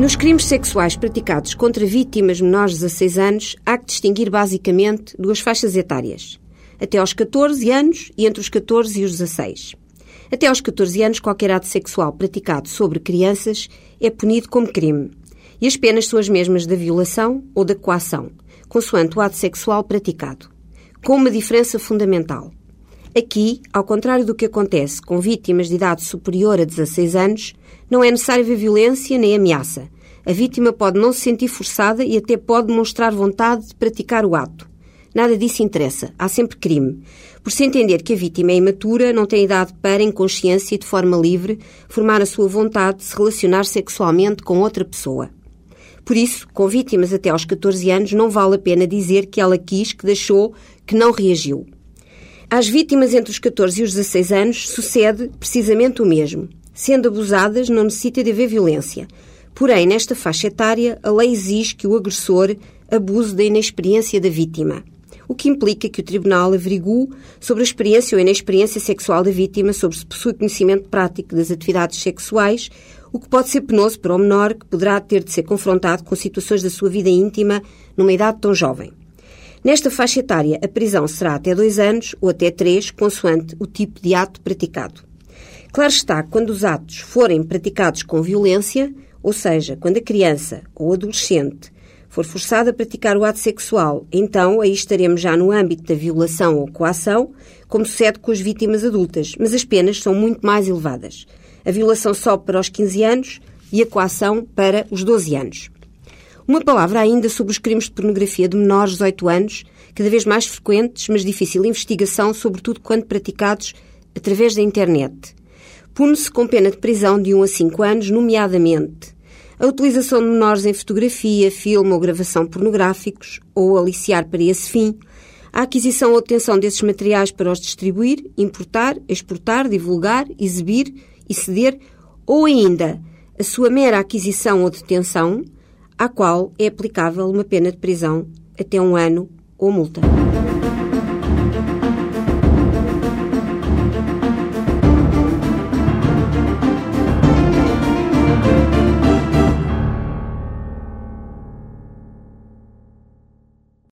Nos crimes sexuais praticados contra vítimas menores de 16 anos, há que distinguir basicamente duas faixas etárias. Até aos 14 anos e entre os 14 e os 16. Até aos 14 anos, qualquer ato sexual praticado sobre crianças é punido como crime. E as penas são as mesmas da violação ou da coação, consoante o ato sexual praticado. Com uma diferença fundamental. Aqui, ao contrário do que acontece com vítimas de idade superior a 16 anos, não é necessário ver violência nem ameaça. A vítima pode não se sentir forçada e até pode demonstrar vontade de praticar o ato. Nada disso interessa. Há sempre crime. Por se entender que a vítima é imatura, não tem idade para, em consciência e de forma livre, formar a sua vontade de se relacionar sexualmente com outra pessoa. Por isso, com vítimas até aos 14 anos, não vale a pena dizer que ela quis, que deixou, que não reagiu. Às vítimas entre os 14 e os 16 anos sucede precisamente o mesmo. Sendo abusadas, não necessita de haver violência. Porém, nesta faixa etária, a lei exige que o agressor abuse da inexperiência da vítima, o que implica que o Tribunal averigue sobre a experiência ou inexperiência sexual da vítima, sobre se possui conhecimento prático das atividades sexuais, o que pode ser penoso para o menor que poderá ter de ser confrontado com situações da sua vida íntima numa idade tão jovem. Nesta faixa etária, a prisão será até dois anos ou até três, consoante o tipo de ato praticado. Claro está, quando os atos forem praticados com violência, ou seja, quando a criança ou adolescente for forçada a praticar o ato sexual, então aí estaremos já no âmbito da violação ou coação, como sucede com as vítimas adultas, mas as penas são muito mais elevadas. A violação sobe para os 15 anos e a coação para os 12 anos. Uma palavra ainda sobre os crimes de pornografia de menores de 18 anos, cada vez mais frequentes, mas difícil investigação, sobretudo quando praticados através da internet. Pune-se com pena de prisão de 1 a 5 anos, nomeadamente a utilização de menores em fotografia, filme ou gravação pornográficos, ou aliciar para esse fim, a aquisição ou detenção desses materiais para os distribuir, importar, exportar, divulgar, exibir e ceder, ou ainda a sua mera aquisição ou detenção, à qual é aplicável uma pena de prisão até um ano ou multa.